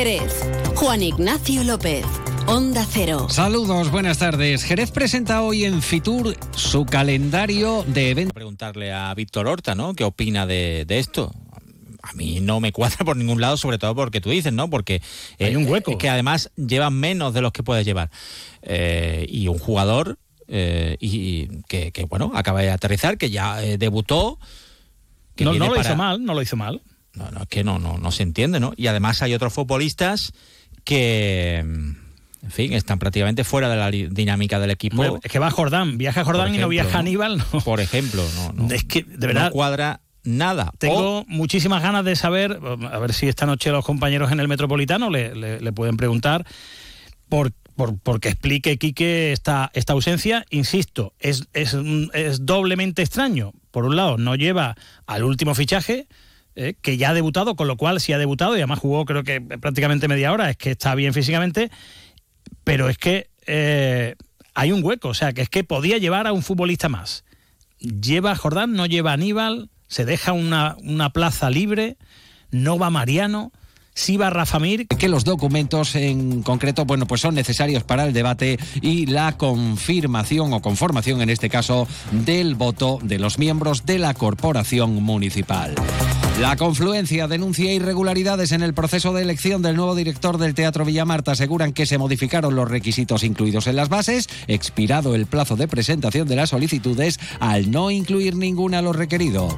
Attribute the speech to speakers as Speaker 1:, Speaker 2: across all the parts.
Speaker 1: Jerez. Juan Ignacio López. Onda Cero.
Speaker 2: Saludos, buenas tardes. Jerez presenta hoy en Fitur su calendario de eventos.
Speaker 3: Preguntarle a Víctor Horta, ¿no? ¿Qué opina de, esto? a mí no me cuadra por ningún lado, sobre todo porque tú dices, ¿no? Porque
Speaker 2: hay un hueco.
Speaker 3: que además llevan menos de los que puedes llevar. Eh, y un jugador eh, y que, bueno, acaba de aterrizar, que ya eh, debutó.
Speaker 2: Que no, no lo hizo mal, no lo hizo mal.
Speaker 3: No, no, es que no, no, no se entiende, ¿no? Y además hay otros futbolistas que en fin, están prácticamente fuera de la dinámica del equipo.
Speaker 2: es que va Jordán, viaja Jordán y no viaja Aníbal. No.
Speaker 3: Por ejemplo, no,
Speaker 2: Es que, de verdad.
Speaker 3: No cuadra nada.
Speaker 2: Tengo muchísimas ganas de saber, a ver si esta noche los compañeros en el Metropolitano le, pueden preguntar por, por, que explique Quique esta, esta ausencia. Insisto, es, es, es doblemente extraño. Por un lado, no lleva al último fichaje, eh, que ya ha debutado, con lo cual si ha debutado y además jugó creo que prácticamente media hora, es que está bien físicamente pero es que eh, hay un hueco, o sea, que es que podía llevar a un futbolista más. Lleva a Jordán, no lleva a Aníbal, se deja una, una plaza libre, no va Mariano sí va Rafa Mir. Que los documentos en concreto, bueno, pues son necesarios para el debate y la confirmación o conformación, en este caso, del voto de los miembros de la corporación municipal. La confluencia denuncia irregularidades en el proceso de elección del nuevo director del Teatro Villamarta. Aseguran que se modificaron los requisitos incluidos en las bases, expirado el plazo de presentación de las solicitudes al no incluir ninguna lo requerido.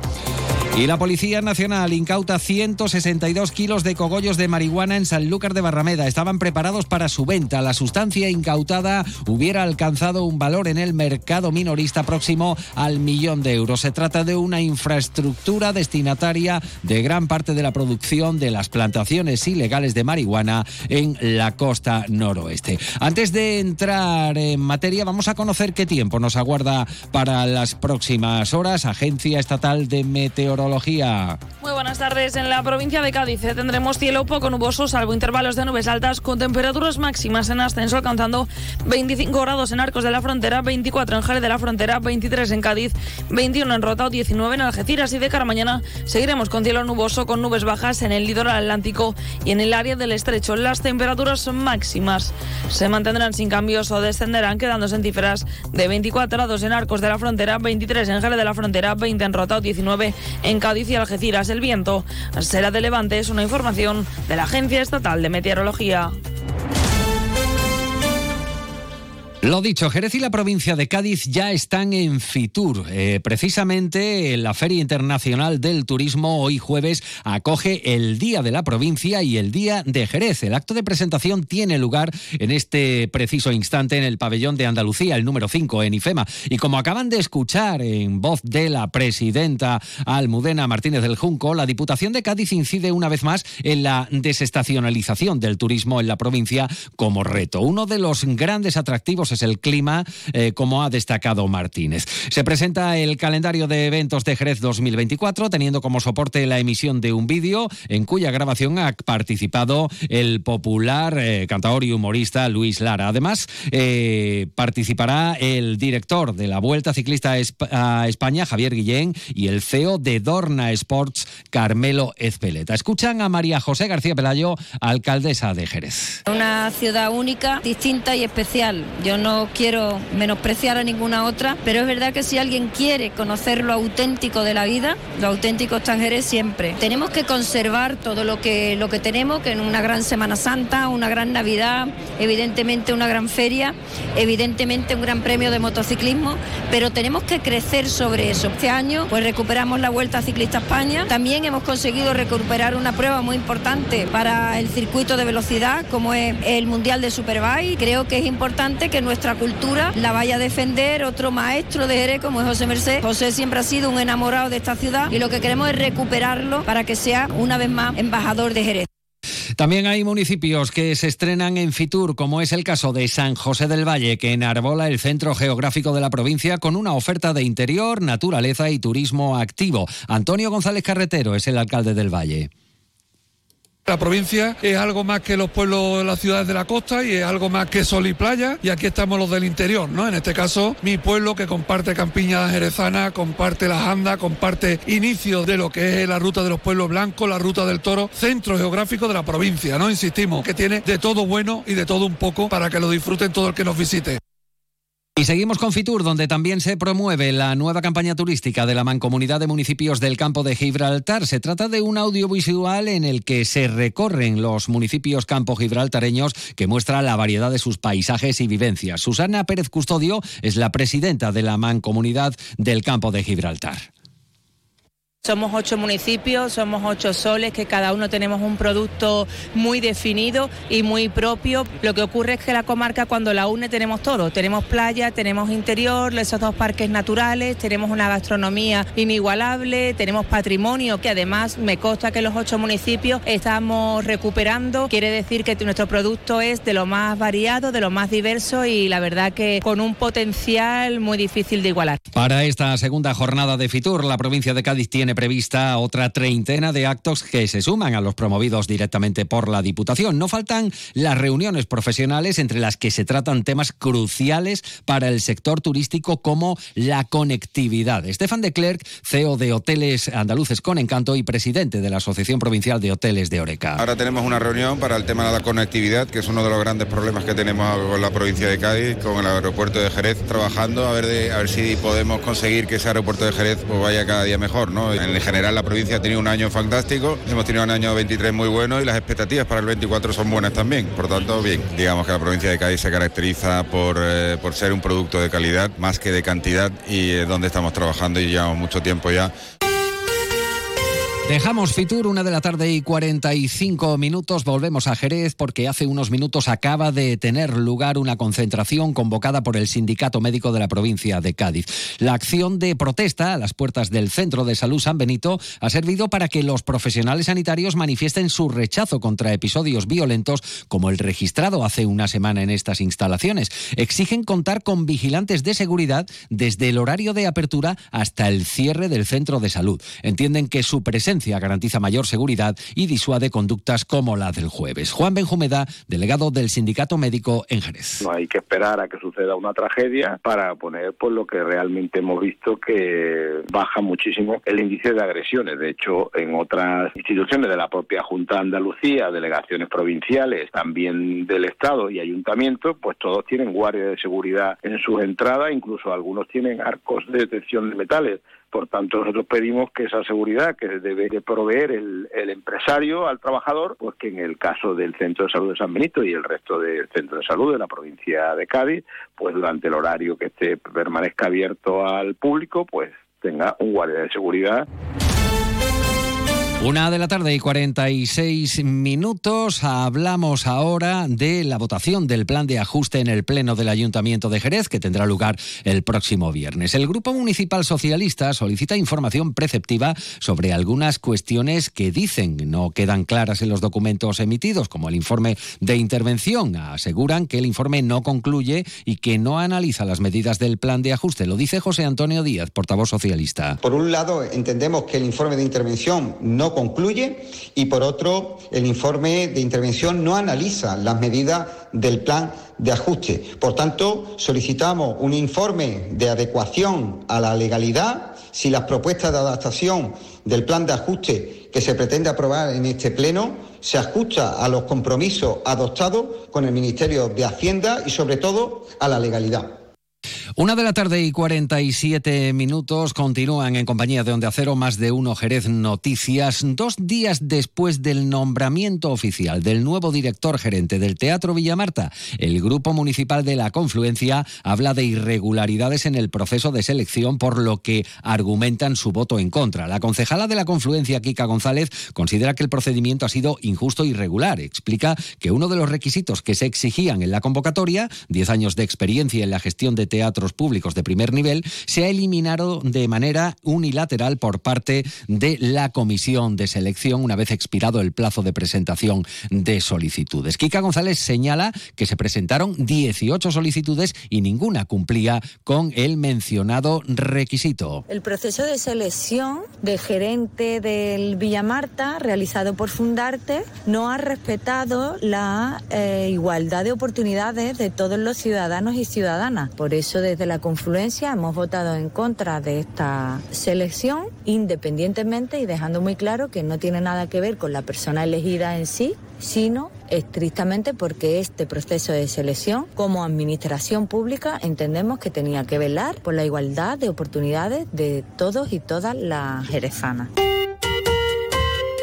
Speaker 2: Y la Policía Nacional incauta 162 kilos de cogollos de marihuana en Sanlúcar de Barrameda. Estaban preparados para su venta. La sustancia incautada hubiera alcanzado un valor en el mercado minorista próximo al millón de euros. Se trata de una infraestructura destinataria de gran parte de la producción de las plantaciones ilegales de marihuana en la costa noroeste. Antes de entrar en materia, vamos a conocer qué tiempo nos aguarda para las próximas horas. Agencia Estatal de Meteorología
Speaker 4: muy buenas tardes. En la provincia de Cádiz eh, tendremos cielo poco nuboso, salvo intervalos de nubes altas, con temperaturas máximas en ascenso, alcanzando 25 grados en Arcos de la Frontera, 24 en Jerez de la Frontera, 23 en Cádiz, 21 en Rota, 19 en Algeciras y de cara mañana seguiremos con cielo nuboso, con nubes bajas en el litoral atlántico y en el área del estrecho. Las temperaturas máximas se mantendrán sin cambios o descenderán, quedándose en cifras de 24 grados en Arcos de la Frontera, 23 en Jerez de la Frontera, 20 en Rota, 19 en en Cádiz y Algeciras. El viento será de levante, es una información de la Agencia Estatal de Meteorología.
Speaker 2: Lo dicho, Jerez y la provincia de Cádiz ya están en Fitur. Eh, precisamente la Feria Internacional del Turismo hoy jueves acoge el Día de la Provincia y el Día de Jerez. El acto de presentación tiene lugar en este preciso instante en el pabellón de Andalucía, el número 5 en IFEMA. Y como acaban de escuchar en voz de la presidenta Almudena Martínez del Junco, la Diputación de Cádiz incide una vez más en la desestacionalización del turismo en la provincia como reto. Uno de los grandes atractivos es el clima, eh, como ha destacado Martínez. Se presenta el calendario de eventos de Jerez 2024, teniendo como soporte la emisión de un vídeo en cuya grabación ha participado el popular eh, cantador y humorista Luis Lara. Además, eh, participará el director de la Vuelta Ciclista a España, Javier Guillén, y el CEO de Dorna Sports, Carmelo Ezpeleta. Escuchan a María José García Pelayo, alcaldesa de Jerez.
Speaker 5: Una ciudad única, distinta y especial. Yo no quiero menospreciar a ninguna otra, pero es verdad que si alguien quiere conocer lo auténtico de la vida, lo auténtico extranjero siempre. Tenemos que conservar todo lo que, lo que tenemos, que en una gran Semana Santa, una gran Navidad, evidentemente una gran feria, evidentemente un gran premio de motociclismo, pero tenemos que crecer sobre eso. Este año pues recuperamos la Vuelta Ciclista España, también hemos conseguido recuperar una prueba muy importante para el circuito de velocidad como es el Mundial de Superbike. Creo que es importante que nuestra cultura la vaya a defender otro maestro de Jerez como es José Merced. José siempre ha sido un enamorado de esta ciudad y lo que queremos es recuperarlo para que sea una vez más embajador de Jerez.
Speaker 2: También hay municipios que se estrenan en Fitur, como es el caso de San José del Valle, que enarbola el centro geográfico de la provincia con una oferta de interior, naturaleza y turismo activo. Antonio González Carretero es el alcalde del Valle.
Speaker 6: La provincia es algo más que los pueblos las ciudades de la costa y es algo más que sol y playa y aquí estamos los del interior, ¿no? En este caso, mi pueblo que comparte Campiña Jerezana, comparte las Andas, comparte inicio de lo que es la ruta de los pueblos blancos, la ruta del toro, centro geográfico de la provincia, ¿no? Insistimos, que tiene de todo bueno y de todo un poco para que lo disfruten todo el que nos visite.
Speaker 2: Y seguimos con Fitur, donde también se promueve la nueva campaña turística de la Mancomunidad de Municipios del Campo de Gibraltar. Se trata de un audiovisual en el que se recorren los municipios campo gibraltareños que muestra la variedad de sus paisajes y vivencias. Susana Pérez Custodio es la presidenta de la Mancomunidad del Campo de Gibraltar.
Speaker 7: Somos ocho municipios, somos ocho soles, que cada uno tenemos un producto muy definido y muy propio. Lo que ocurre es que la comarca cuando la une tenemos todo. Tenemos playa, tenemos interior, esos dos parques naturales, tenemos una gastronomía inigualable, tenemos patrimonio que además me consta que los ocho municipios estamos recuperando. Quiere decir que nuestro producto es de lo más variado, de lo más diverso y la verdad que con un potencial muy difícil de igualar.
Speaker 2: Para esta segunda jornada de Fitur, la provincia de Cádiz tiene prevista otra treintena de actos que se suman a los promovidos directamente por la Diputación. No faltan las reuniones profesionales entre las que se tratan temas cruciales para el sector turístico como la conectividad. Estefan de Klerk, CEO de Hoteles Andaluces con Encanto y presidente de la Asociación Provincial de Hoteles de Oreca.
Speaker 8: Ahora tenemos una reunión para el tema de la conectividad, que es uno de los grandes problemas que tenemos con la provincia de Cádiz, con el aeropuerto de Jerez, trabajando a ver, de, a ver si podemos conseguir que ese aeropuerto de Jerez pues, vaya cada día mejor. ¿no? En general la provincia ha tenido un año fantástico, hemos tenido un año 23 muy bueno y las expectativas para el 24 son buenas también. Por tanto, bien, digamos que la provincia de Cádiz se caracteriza por, eh, por ser un producto de calidad más que de cantidad y es donde estamos trabajando y llevamos mucho tiempo ya.
Speaker 2: Dejamos Fitur una de la tarde y 45 minutos. Volvemos a Jerez porque hace unos minutos acaba de tener lugar una concentración convocada por el Sindicato Médico de la provincia de Cádiz. La acción de protesta a las puertas del Centro de Salud San Benito ha servido para que los profesionales sanitarios manifiesten su rechazo contra episodios violentos como el registrado hace una semana en estas instalaciones. Exigen contar con vigilantes de seguridad desde el horario de apertura hasta el cierre del centro de salud. Entienden que su presencia garantiza mayor seguridad y disuade conductas como la del jueves. Juan Benjumeda, delegado del Sindicato Médico en Jerez.
Speaker 9: No hay que esperar a que suceda una tragedia para poner pues lo que realmente hemos visto que baja muchísimo el índice de agresiones. De hecho, en otras instituciones de la propia Junta de Andalucía, delegaciones provinciales, también del Estado y ayuntamientos, pues todos tienen guardias de seguridad en sus entradas, incluso algunos tienen arcos de detección de metales por tanto, nosotros pedimos que esa seguridad que debe de proveer el, empresario al trabajador, pues que en el caso del Centro de Salud de San Benito y el resto del Centro de Salud de la provincia de Cádiz, pues durante el horario que esté permanezca abierto al público, pues tenga un guardia de seguridad.
Speaker 2: Una de la tarde y 46 minutos. Hablamos ahora de la votación del plan de ajuste en el Pleno del Ayuntamiento de Jerez, que tendrá lugar el próximo viernes. El Grupo Municipal Socialista solicita información preceptiva sobre algunas cuestiones que dicen no quedan claras en los documentos emitidos, como el informe de intervención. Aseguran que el informe no concluye y que no analiza las medidas del plan de ajuste. Lo dice José Antonio Díaz, portavoz socialista.
Speaker 10: Por un lado, entendemos que el informe de intervención no concluye y por otro el informe de intervención no analiza las medidas del plan de ajuste. Por tanto, solicitamos un informe de adecuación a la legalidad si las propuestas de adaptación del plan de ajuste que se pretende aprobar en este pleno se ajusta a los compromisos adoptados con el Ministerio de Hacienda y sobre todo a la legalidad.
Speaker 2: Una de la tarde y 47 minutos continúan en compañía de Onde Acero más de uno Jerez Noticias. Dos días después del nombramiento oficial del nuevo director gerente del Teatro Villamarta, el Grupo Municipal de la Confluencia habla de irregularidades en el proceso de selección, por lo que argumentan su voto en contra. La concejala de la Confluencia, Kika González, considera que el procedimiento ha sido injusto e irregular. Explica que uno de los requisitos que se exigían en la convocatoria, 10 años de experiencia en la gestión de teatro centros públicos de primer nivel se ha eliminado de manera unilateral por parte de la Comisión de Selección una vez expirado el plazo de presentación de solicitudes. Kika González señala que se presentaron 18 solicitudes y ninguna cumplía con el mencionado requisito.
Speaker 11: El proceso de selección de gerente del Villa Marta, realizado por Fundarte, no ha respetado la eh, igualdad de oportunidades de todos los ciudadanos y ciudadanas. Por eso desde la confluencia hemos votado en contra de esta selección, independientemente y dejando muy claro que no tiene nada que ver con la persona elegida en sí, sino estrictamente porque este proceso de selección, como administración pública, entendemos que tenía que velar por la igualdad de oportunidades de todos y todas las jerezanas.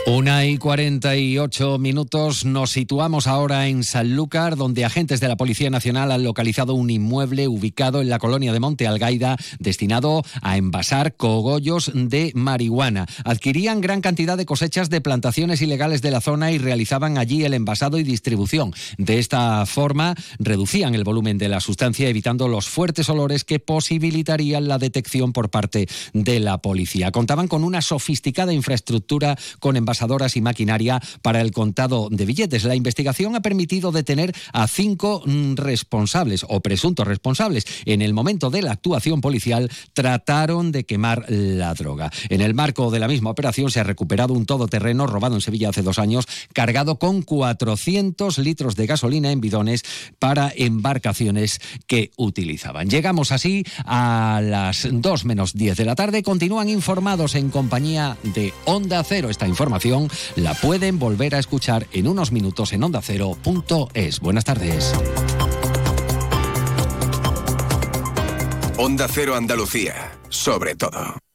Speaker 2: Una y 48 minutos. Nos situamos ahora en Sanlúcar, donde agentes de la Policía Nacional han localizado un inmueble ubicado en la colonia de Monte Algaida destinado a envasar cogollos de marihuana. Adquirían gran cantidad de cosechas de plantaciones ilegales de la zona y realizaban allí el envasado y distribución. De esta forma, reducían el volumen de la sustancia, evitando los fuertes olores que posibilitarían la detección por parte de la policía. Contaban con una sofisticada infraestructura con envasadoras y maquinaria para el contado de billetes. La investigación ha permitido detener a cinco mm, responsables o presuntos responsables. En el momento de la actuación policial trataron de quemar la droga. En el marco de la misma operación se ha recuperado un todoterreno robado en Sevilla hace dos años, cargado con 400 litros de gasolina en bidones para embarcaciones que utilizaban. Llegamos así a las 2 menos 10 de la tarde. Continúan informados en compañía de Onda Cero. Esta la pueden volver a escuchar en unos minutos en ondacero.es. Buenas tardes.
Speaker 12: Onda Cero Andalucía, sobre todo.